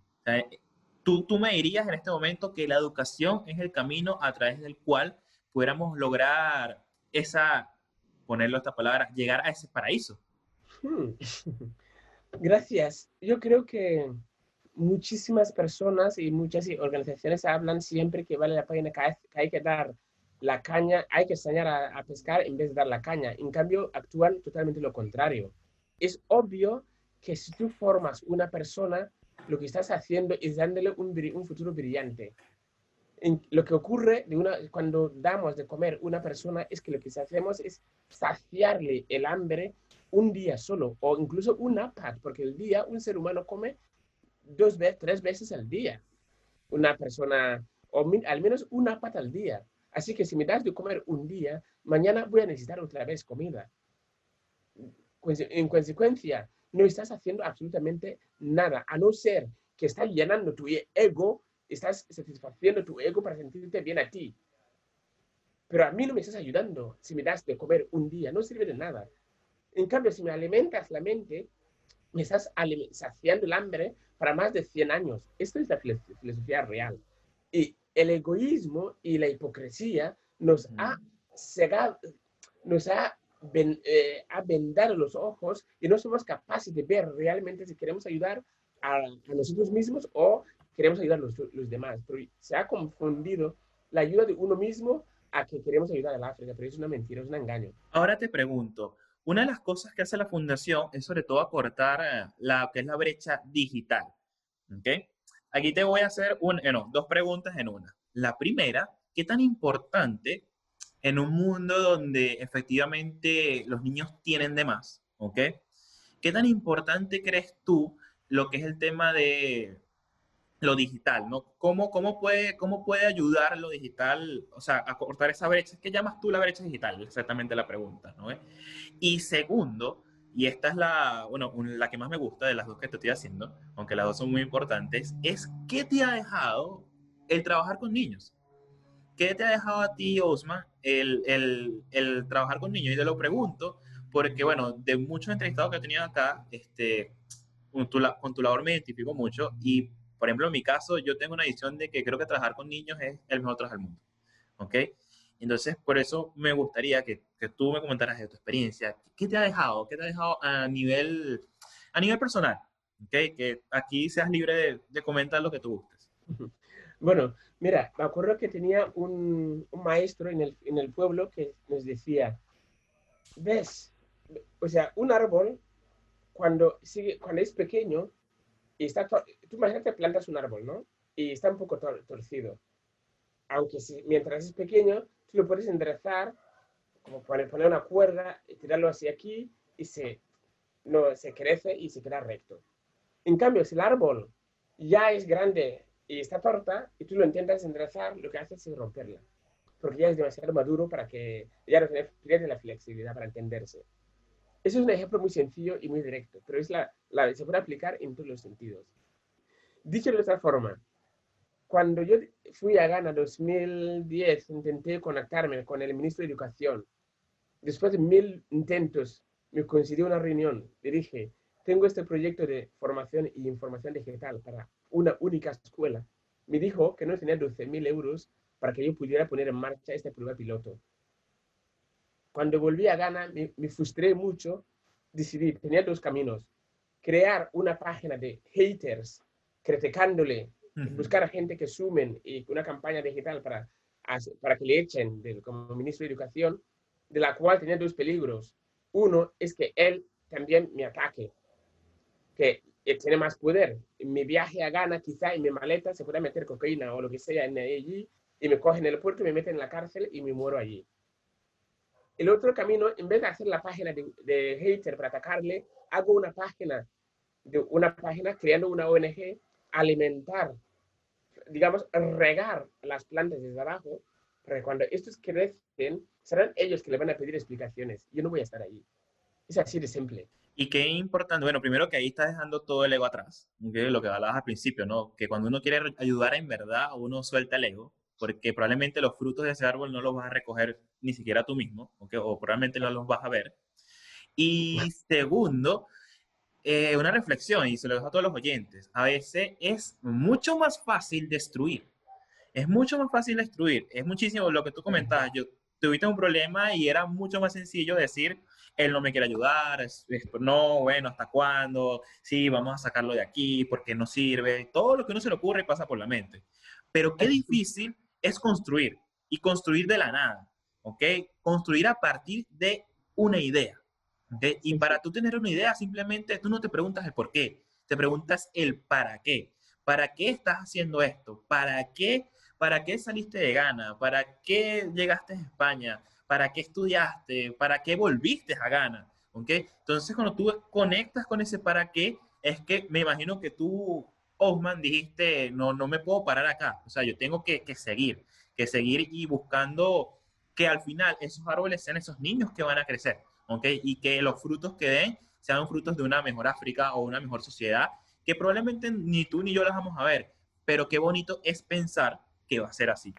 tú, tú me dirías en este momento que la educación es el camino a través del cual pudiéramos lograr esa, ponerlo esta palabra, llegar a ese paraíso. Hmm. Gracias. Yo creo que muchísimas personas y muchas organizaciones hablan siempre que vale la pena que hay que dar la caña, hay que enseñar a, pescar en vez de dar la caña. En cambio, actúan totalmente lo contrario. Es obvio que si tú formas una persona, lo que estás haciendo es dándole un, futuro brillante. lo que ocurre de una, cuando damos de comer a una persona es que lo que hacemos es saciarle el hambre un día solo o incluso una paz, porque el día un ser humano come dos veces, tres veces al día. Una persona, o al menos una pata al día. Así que si me das de comer un día, mañana voy a necesitar otra vez comida. En consecuencia, no estás haciendo absolutamente nada, a no ser que estás llenando tu ego, estás satisfaciendo tu ego para sentirte bien a ti. Pero a mí no me estás ayudando si me das de comer un día, no sirve de nada. En cambio, si me alimentas la mente, me estás saciando el hambre para más de 100 años. Esto es la filosofía real. Y el egoísmo y la hipocresía nos ha cegado, nos ha, eh, vendado los ojos y no somos capaces de ver realmente si queremos ayudar a, nosotros mismos o queremos ayudar a los, los demás. Pero se ha confundido la ayuda de uno mismo a que queremos ayudar al África, pero es una mentira, es un engaño. Ahora te pregunto, una de las cosas que hace la fundación es sobre todo acortar eh, la que es la brecha digital. ¿ok? Aquí te voy a hacer un, eh, no, dos preguntas en una. La primera, ¿qué tan importante en un mundo donde efectivamente los niños tienen de más? ¿Ok? ¿Qué tan importante crees tú lo que es el tema de lo digital, ¿no? ¿Cómo, cómo, puede, ¿Cómo puede ayudar lo digital, o sea, a cortar esa brecha? ¿Qué llamas tú la brecha digital? Exactamente la pregunta, ¿no? Y segundo, y esta es la, bueno, la que más me gusta de las dos que te estoy haciendo, aunque las dos son muy importantes, es ¿qué te ha dejado el trabajar con niños? ¿Qué te ha dejado a ti, Osman, el, el, el trabajar con niños? Y te lo pregunto porque, bueno, de muchos entrevistados que he tenido acá, este, con tu, con tu labor me identifico mucho y por ejemplo, en mi caso, yo tengo una visión de que creo que trabajar con niños es el mejor trabajo del mundo. ¿Ok? Entonces, por eso me gustaría que, que, tú me comentaras de tu experiencia. ¿Qué te ha dejado? ¿Qué te ha dejado a nivel, a nivel personal? ¿Ok? Que aquí seas libre de, de comentar lo que tú gustes. Bueno, mira, me acuerdo que tenía un, un maestro en el, en el pueblo que nos decía, ves, o sea, un árbol, cuando, sigue, cuando es pequeño, y está, tú imagínate plantas un árbol, ¿no? Y está un poco torcido. Aunque si, mientras es pequeño, tú lo puedes enderezar, como poner, poner una cuerda, y tirarlo hacia aquí y se, no, se crece y se queda recto. En cambio, si el árbol ya es grande y está torta y tú lo intentas enderezar, lo que haces es romperla. Porque ya es demasiado maduro para que ya no tiene la flexibilidad para entenderse. Ese es un ejemplo muy sencillo y muy directo, pero es la, la, se puede aplicar en todos los sentidos. Dicho de otra forma, cuando yo fui a Ghana en 2010, intenté conectarme con el ministro de Educación. Después de mil intentos, me concedió una reunión. Le dije, tengo este proyecto de formación y información digital para una única escuela. Me dijo que no tenía 12.000 euros para que yo pudiera poner en marcha este prueba piloto. Cuando volví a Ghana, me, me frustré mucho. Decidí, tenía dos caminos. Crear una página de haters, criticándole, uh -huh. buscar a gente que sumen y una campaña digital para, para que le echen del, como ministro de Educación, de la cual tenía dos peligros. Uno es que él también me ataque, que tiene más poder. En mi viaje a Ghana, quizá en mi maleta se pueda meter cocaína o lo que sea en allí, y me cogen en el puerto, me meten en la cárcel y me muero allí. El otro camino, en vez de hacer la página de, de hater para atacarle, hago una página, de una página creando una ONG, alimentar, digamos, regar las plantas desde abajo, para que cuando estos crecen, serán ellos que le van a pedir explicaciones. Yo no voy a estar ahí. Es así de simple. Y qué importante, bueno, primero que ahí estás dejando todo el ego atrás, ¿okay? lo que hablabas al principio, ¿no? Que cuando uno quiere ayudar en verdad, uno suelta el ego, porque probablemente los frutos de ese árbol no los vas a recoger ni siquiera tú mismo, ¿okay? o probablemente no los vas a ver. Y segundo, eh, una reflexión, y se lo dejo a todos los oyentes, a veces es mucho más fácil destruir, es mucho más fácil destruir, es muchísimo lo que tú comentabas, yo tuviste un problema y era mucho más sencillo decir, él no me quiere ayudar, es, es, no, bueno, ¿hasta cuándo? Sí, vamos a sacarlo de aquí porque no sirve, todo lo que uno se le ocurre pasa por la mente. Pero qué difícil es construir y construir de la nada, ¿ok? Construir a partir de una idea. ¿Okay? Y para tú tener una idea, simplemente tú no te preguntas el por qué, te preguntas el para qué. ¿Para qué estás haciendo esto? ¿Para qué, para qué saliste de Ghana? ¿Para qué llegaste a España? ¿Para qué estudiaste? ¿Para qué volviste a Ghana? ¿Okay? Entonces, cuando tú conectas con ese para qué, es que me imagino que tú, Osman, dijiste, no, no me puedo parar acá. O sea, yo tengo que, que seguir, que seguir y buscando que al final esos árboles sean esos niños que van a crecer. ¿Okay? Y que los frutos que den sean frutos de una mejor África o una mejor sociedad, que probablemente ni tú ni yo las vamos a ver, pero qué bonito es pensar que va a ser así.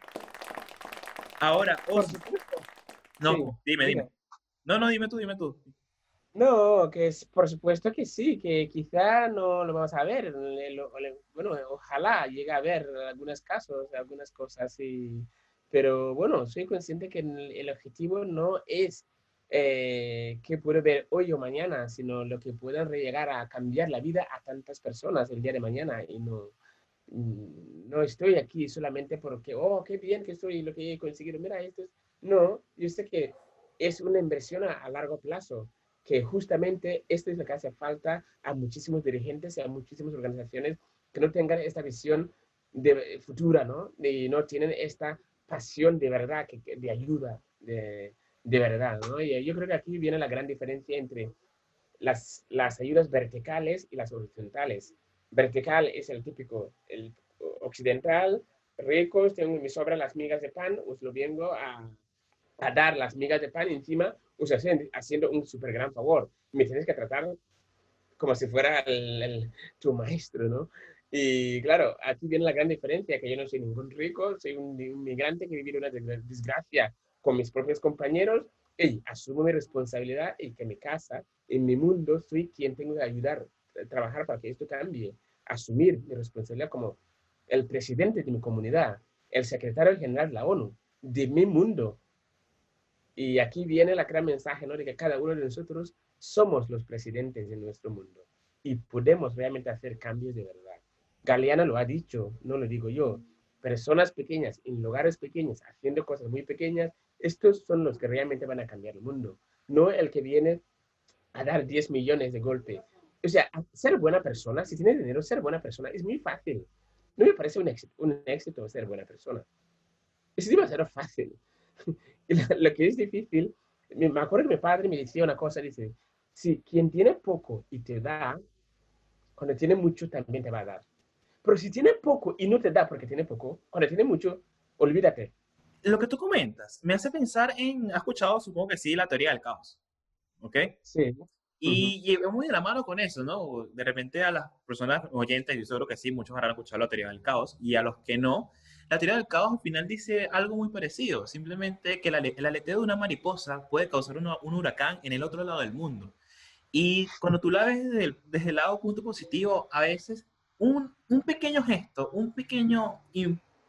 Ahora, Osman, no, sí, dime, dime. No, no, dime tú, dime tú. No, que es, por supuesto que sí, que quizá no lo vamos a ver. Bueno, ojalá llegue a ver algunos casos, algunas cosas, y, pero bueno, soy consciente que el objetivo no es eh, que puede ver hoy o mañana, sino lo que pueda llegar a cambiar la vida a tantas personas el día de mañana. Y no, no estoy aquí solamente porque, oh, qué bien que estoy, lo que he conseguido. Mira, esto es No, yo sé que es una inversión a, a largo plazo, que justamente esto es lo que hace falta a muchísimos dirigentes y a muchísimas organizaciones que no tengan esta visión de futura, ¿no? Y no tienen esta pasión de verdad, que, de ayuda, de, de verdad, ¿no? Y yo creo que aquí viene la gran diferencia entre las, las ayudas verticales y las horizontales. Vertical es el típico, el occidental, ricos, tengo mi sobra las migas de pan, os lo vengo a, a dar las migas de pan encima os hacen, haciendo un súper gran favor. Me tienes que tratar como si fuera el, tu maestro, ¿no? Y claro, aquí viene la gran diferencia, que yo no soy ningún rico, soy un, un migrante que vive una desgracia con mis propios compañeros y asumo mi responsabilidad y que mi casa, en mi mundo, soy quien tengo que ayudar, a trabajar para que esto cambie, asumir mi responsabilidad como el presidente de mi comunidad, el secretario general de la ONU, de mi mundo. Y aquí viene la gran mensaje, ¿no? De que cada uno de nosotros somos los presidentes de nuestro mundo y podemos realmente hacer cambios de verdad. Galeana lo ha dicho, no lo digo yo. Personas pequeñas, en lugares pequeños, haciendo cosas muy pequeñas, estos son los que realmente van a cambiar el mundo, no el que viene a dar 10 millones de golpe. O sea, ser buena persona, si tienes dinero, ser buena persona es muy fácil. No me parece un éxito, un éxito ser buena persona. Es demasiado fácil. lo, que es difícil, me, acuerdo que mi padre me decía una cosa, dice, si quien tiene poco y te da, cuando tiene mucho también te va a dar. Pero si tiene poco y no te da porque tiene poco, cuando tiene mucho, olvídate, lo que tú comentas me hace pensar en, has escuchado, supongo que sí, la teoría del caos, ¿ok? Sí. Y, uh muy de la mano con eso, ¿no? De repente a las personas oyentes, yo seguro que sí, muchos habrán escuchado la teoría del caos, y a los que no, la teoría del caos al final dice algo muy parecido, simplemente que el aleteo de una mariposa puede causar un huracán en el otro lado del mundo. Y cuando tú la ves desde el, desde el lado punto positivo, a veces un, un pequeño gesto, un pequeño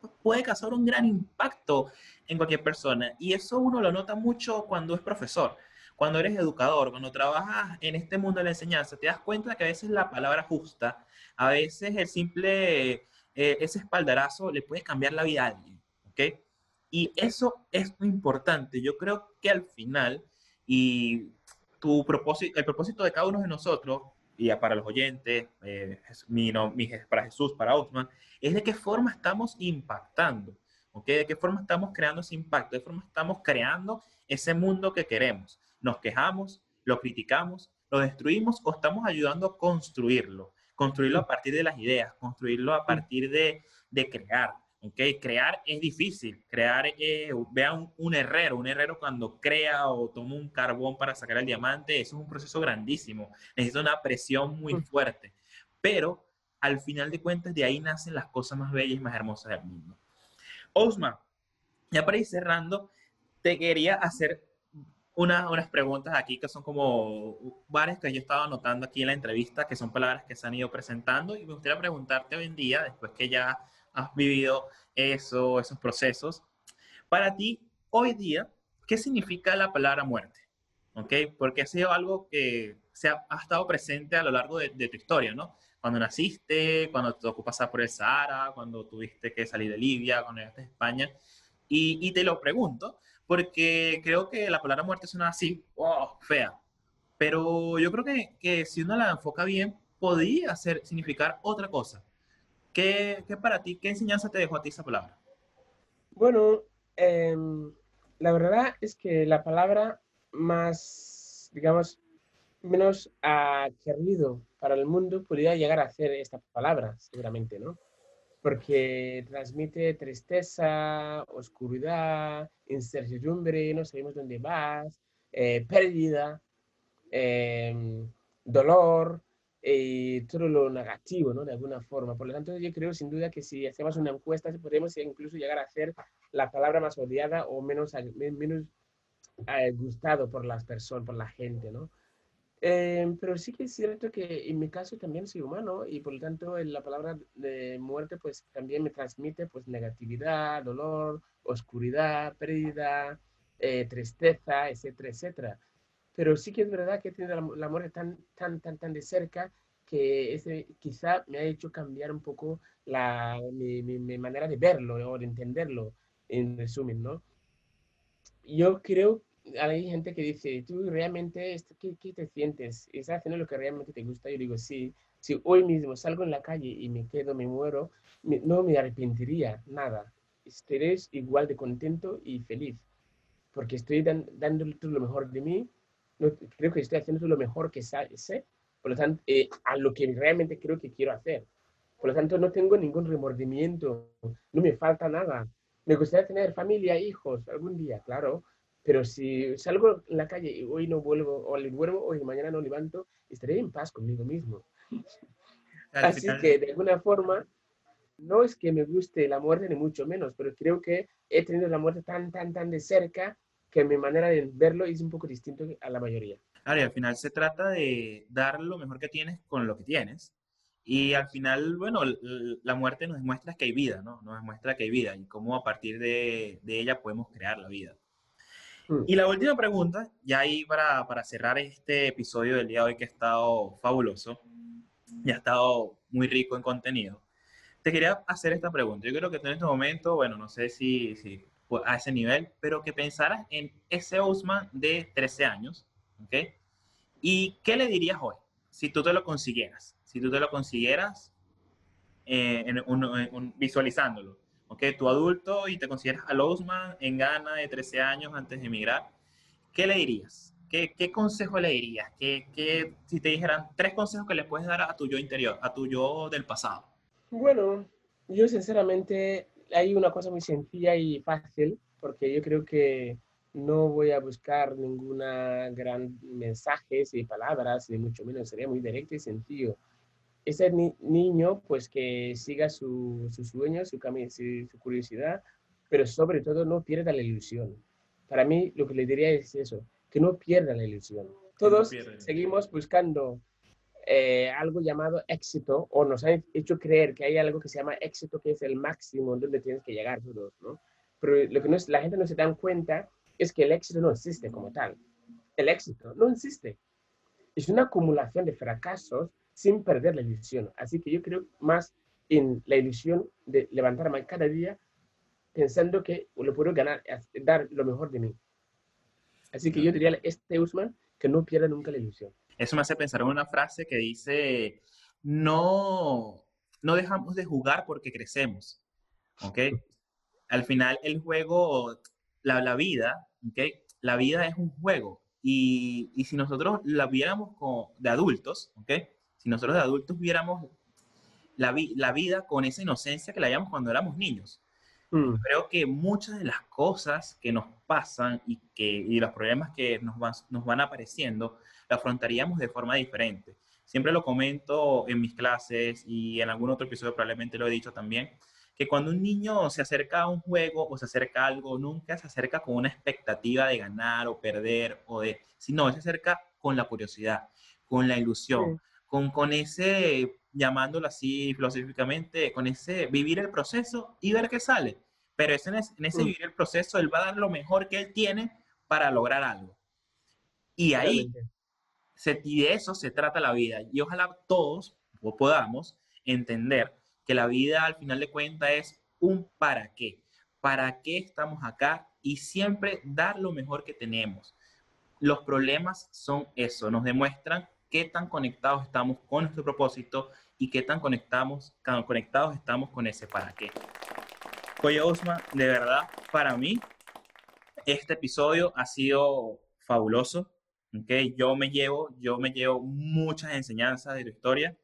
puede causar un gran impacto en cualquier persona. Y eso uno lo nota mucho cuando es profesor, cuando eres educador, cuando trabajas en este mundo de la enseñanza, te das cuenta que a veces la palabra justa, a veces el simple, eh, ese espaldarazo le puede cambiar la vida a alguien, ¿ok? Y eso es muy importante. Yo creo que al final, y tu propósito, el propósito de cada uno de nosotros, y para los oyentes, eh, mi, no, mi, para Jesús, para Osman, es de qué forma estamos impactando, ¿ok? De qué forma estamos creando ese impacto, de qué forma estamos creando ese mundo que queremos. Nos quejamos, lo criticamos, lo destruimos o estamos ayudando a construirlo, construirlo a partir de las ideas, construirlo a partir de, de crear, ¿ok? Crear es difícil, crear, eh, vean un, herrero, un herrero cuando crea o toma un carbón para sacar el diamante, eso es un proceso grandísimo, necesita una presión muy fuerte, pero al final de cuentas de ahí nacen las cosas más bellas y más hermosas del mundo. Osman, ya para ir cerrando, te quería hacer unas preguntas aquí que son como varias que yo estaba anotando aquí en la entrevista, que son palabras que se han ido presentando y me gustaría preguntarte hoy en día, después que ya has vivido eso, esos procesos. Para ti, hoy día, ¿qué significa la palabra muerte? ¿Ok? Porque ha sido algo que se ha, estado presente a lo largo de, tu historia, ¿no? Cuando naciste, cuando te tocó pasar por el Sahara, cuando tuviste que salir de Libia, cuando llegaste a España. Y, te lo pregunto porque creo que la palabra muerte suena así, oh, fea. Pero yo creo que, que si uno la enfoca bien, podría ser, significar otra cosa. ¿Qué, ¿Qué, para ti, qué enseñanza te dejó a ti esa palabra? Bueno, em, la verdad es que la palabra más, digamos, menos querido para el mundo podría llegar a ser esta palabra, seguramente, ¿no? Porque transmite tristeza, oscuridad, incertidumbre, no sabemos dónde vas, eh, pérdida, eh, dolor, eh, todo lo negativo, ¿no? De alguna forma. Por lo tanto, yo creo sin duda que si hacemos una encuesta, podemos incluso llegar a ser la palabra más odiada o menos, menos eh, gustado por las personas, por la gente, ¿no? Eh, pero sí que es cierto que en mi caso también soy humano y por lo tanto la palabra de muerte pues también me transmite pues negatividad, dolor, oscuridad, pérdida, tristeza, etcétera, etcétera pero sí que es verdad que he tenido la, muerte tan, tan, tan, tan de cerca que ese quizá me ha hecho cambiar un poco la, mi, mi, manera de verlo o de entenderlo, en resumen, ¿no? yo creo, hay gente que dice, tú realmente, ¿qué, qué te sientes? ¿Estás haciendo lo que realmente te gusta? Yo digo, sí. Si hoy mismo salgo en la calle y me quedo, me muero, no me arrepentiría nada. Estaré igual de contento y feliz, porque estoy dan, todo lo mejor de mí. No, creo que estoy haciendo lo mejor que sé, por lo tanto, eh, a lo que realmente creo que quiero hacer. Por lo tanto, no tengo ningún remordimiento, no me falta nada. Me gustaría tener familia, hijos, algún día, claro, pero si salgo en la calle y hoy no vuelvo, o le vuelvo, hoy mañana no levanto, estaré en paz conmigo mismo. Así que de alguna forma, no es que me guste la muerte ni mucho menos, pero creo que he tenido la muerte tan, tan, tan de cerca que mi manera de verlo es un poco distinto a la mayoría. Claro, y al final se trata de dar lo mejor que tienes con lo que tienes. Y al final, bueno, la muerte nos demuestra que hay vida, ¿no? Nos demuestra que hay vida y cómo a partir de, de ella podemos crear la vida. Mm. Y la última pregunta, ya ahí para, para cerrar este episodio del día de hoy que ha estado fabuloso, y ha estado muy rico en contenido. Te quería hacer esta pregunta. Yo creo que en este momento, bueno, no sé si, si a ese nivel, pero que pensaras en ese Osman de 13 años, ¿ok? ¿Y qué le dirías hoy si tú te lo consiguieras? Si tú te lo consiguieras eh, en un, visualizándolo, ¿ok? Tu adulto y te consideras al Osman en Ghana de 13 años antes de emigrar, ¿qué le dirías? ¿Qué, consejo le dirías? ¿Qué, si te dijeran tres consejos que le puedes dar a tu yo interior, a tu yo del pasado? Bueno, yo sinceramente hay una cosa muy sencilla y fácil, porque yo creo que no voy a buscar ninguna gran mensajes y palabras, ni mucho menos, sería muy directo y sencillo. Ese niño, pues que siga su, su sueño, su, su, su curiosidad, pero sobre todo no pierda la ilusión. Para mí, lo que le diría es eso, que no pierda la ilusión. Todos seguimos buscando eh, algo llamado éxito o nos han hecho creer que hay algo que se llama éxito, que es el máximo donde tienes que llegar todos, ¿no? Pero lo que no es, la gente no se da cuenta es que el éxito no existe como tal. El éxito no existe. Es una acumulación de fracasos sin perder la ilusión. Así que yo creo más en la ilusión de levantarme cada día pensando que lo puedo ganar, dar lo mejor de mí. Así que yo diría este Usman que no pierda nunca la ilusión. Eso me hace pensar en una frase que dice, no, no dejamos de jugar porque crecemos, ¿ok? Al final el juego, la, la vida, ¿ok? La vida es un juego y, y si nosotros la viéramos como de adultos, ¿ok? Si nosotros de adultos viéramos la, la vida con esa inocencia que la habíamos cuando éramos niños, Mm. Creo que muchas de las cosas que nos pasan y, que, y los problemas que nos, nos van apareciendo, las afrontaríamos de forma diferente. Siempre lo comento en mis clases y en algún otro episodio probablemente lo he dicho también, que cuando un niño se acerca a un juego o se acerca a algo, nunca se acerca con una expectativa de ganar o perder o de, sino se acerca con la curiosidad, con la ilusión, con, con ese llamándolo así filosóficamente, con ese vivir el proceso y ver qué sale. Pero es en, ese, mm. vivir el proceso, él va a dar lo mejor que él tiene para lograr algo. Y ahí, se, y de eso se trata la vida. Y ojalá todos podamos entender que la vida al final de cuentas es un para qué. ¿Para qué estamos acá? Y siempre dar lo mejor que tenemos. Los problemas son eso, nos demuestran qué tan conectados estamos con nuestro propósito y qué tan conectamos, conectados estamos con ese para qué. Oye, Osma, de verdad, para mí, este episodio ha sido fabuloso. ¿Okay? Yo me llevo, yo me llevo muchas enseñanzas de tu historia.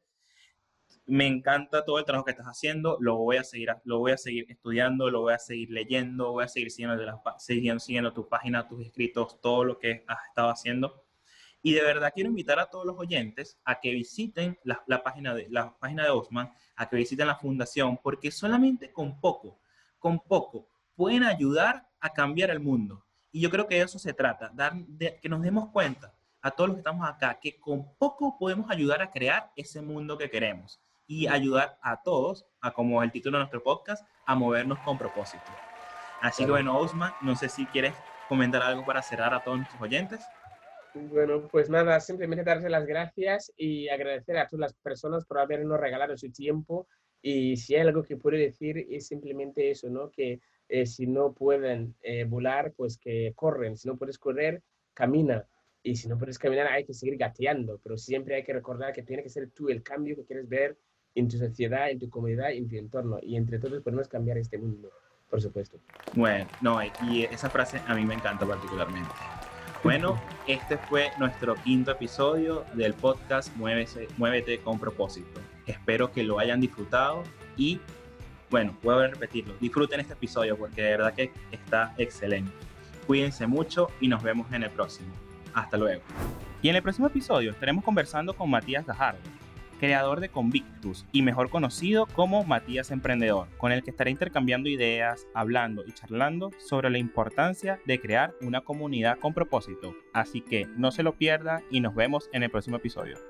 Me encanta todo el trabajo que estás haciendo. Lo voy a seguir, lo voy a seguir estudiando, lo voy a seguir leyendo, voy a seguir siguiendo, de siguiendo, siguiendo tu página, tus escritos, todo lo que has estado haciendo. Y de verdad quiero invitar a todos los oyentes a que visiten la, página, de, la página de Osman, a que visiten la fundación, porque solamente con poco, con poco, pueden ayudar a cambiar el mundo. Y yo creo que de eso se trata, dar, que nos demos cuenta a todos los que estamos acá, que con poco podemos ayudar a crear ese mundo que queremos y ayudar a todos, a como el título de nuestro podcast, a movernos con propósito. Así que bueno, Osman, no sé si quieres comentar algo para cerrar a todos nuestros oyentes. Bueno, pues nada, simplemente darse las gracias y agradecer a todas las personas por habernos regalado su tiempo Y si hay algo que puedo decir es simplemente eso, ¿no? Que eh, si no pueden eh, volar, pues que corren. Si no puedes correr, camina. Y si no puedes caminar, hay que seguir gateando. Pero siempre hay que recordar que tiene que ser tú el cambio que quieres ver en tu sociedad, en tu comunidad, en tu entorno. Y entre todos podemos cambiar este mundo, por supuesto. Bueno, no, y esa frase a mí me encanta particularmente. Bueno, este fue nuestro quinto episodio del podcast Muévete con propósito. Espero que lo hayan disfrutado y, bueno, vuelvo a repetirlo, disfruten este episodio porque de verdad que está excelente. Cuídense mucho y nos vemos en el próximo. Hasta luego. Y en el próximo episodio estaremos conversando con Matías Gajardo, creador de Convictus y mejor conocido como Matías Emprendedor, con el que estaré intercambiando ideas, hablando y charlando sobre la importancia de crear una comunidad con propósito. Así que no se lo pierda y nos vemos en el próximo episodio.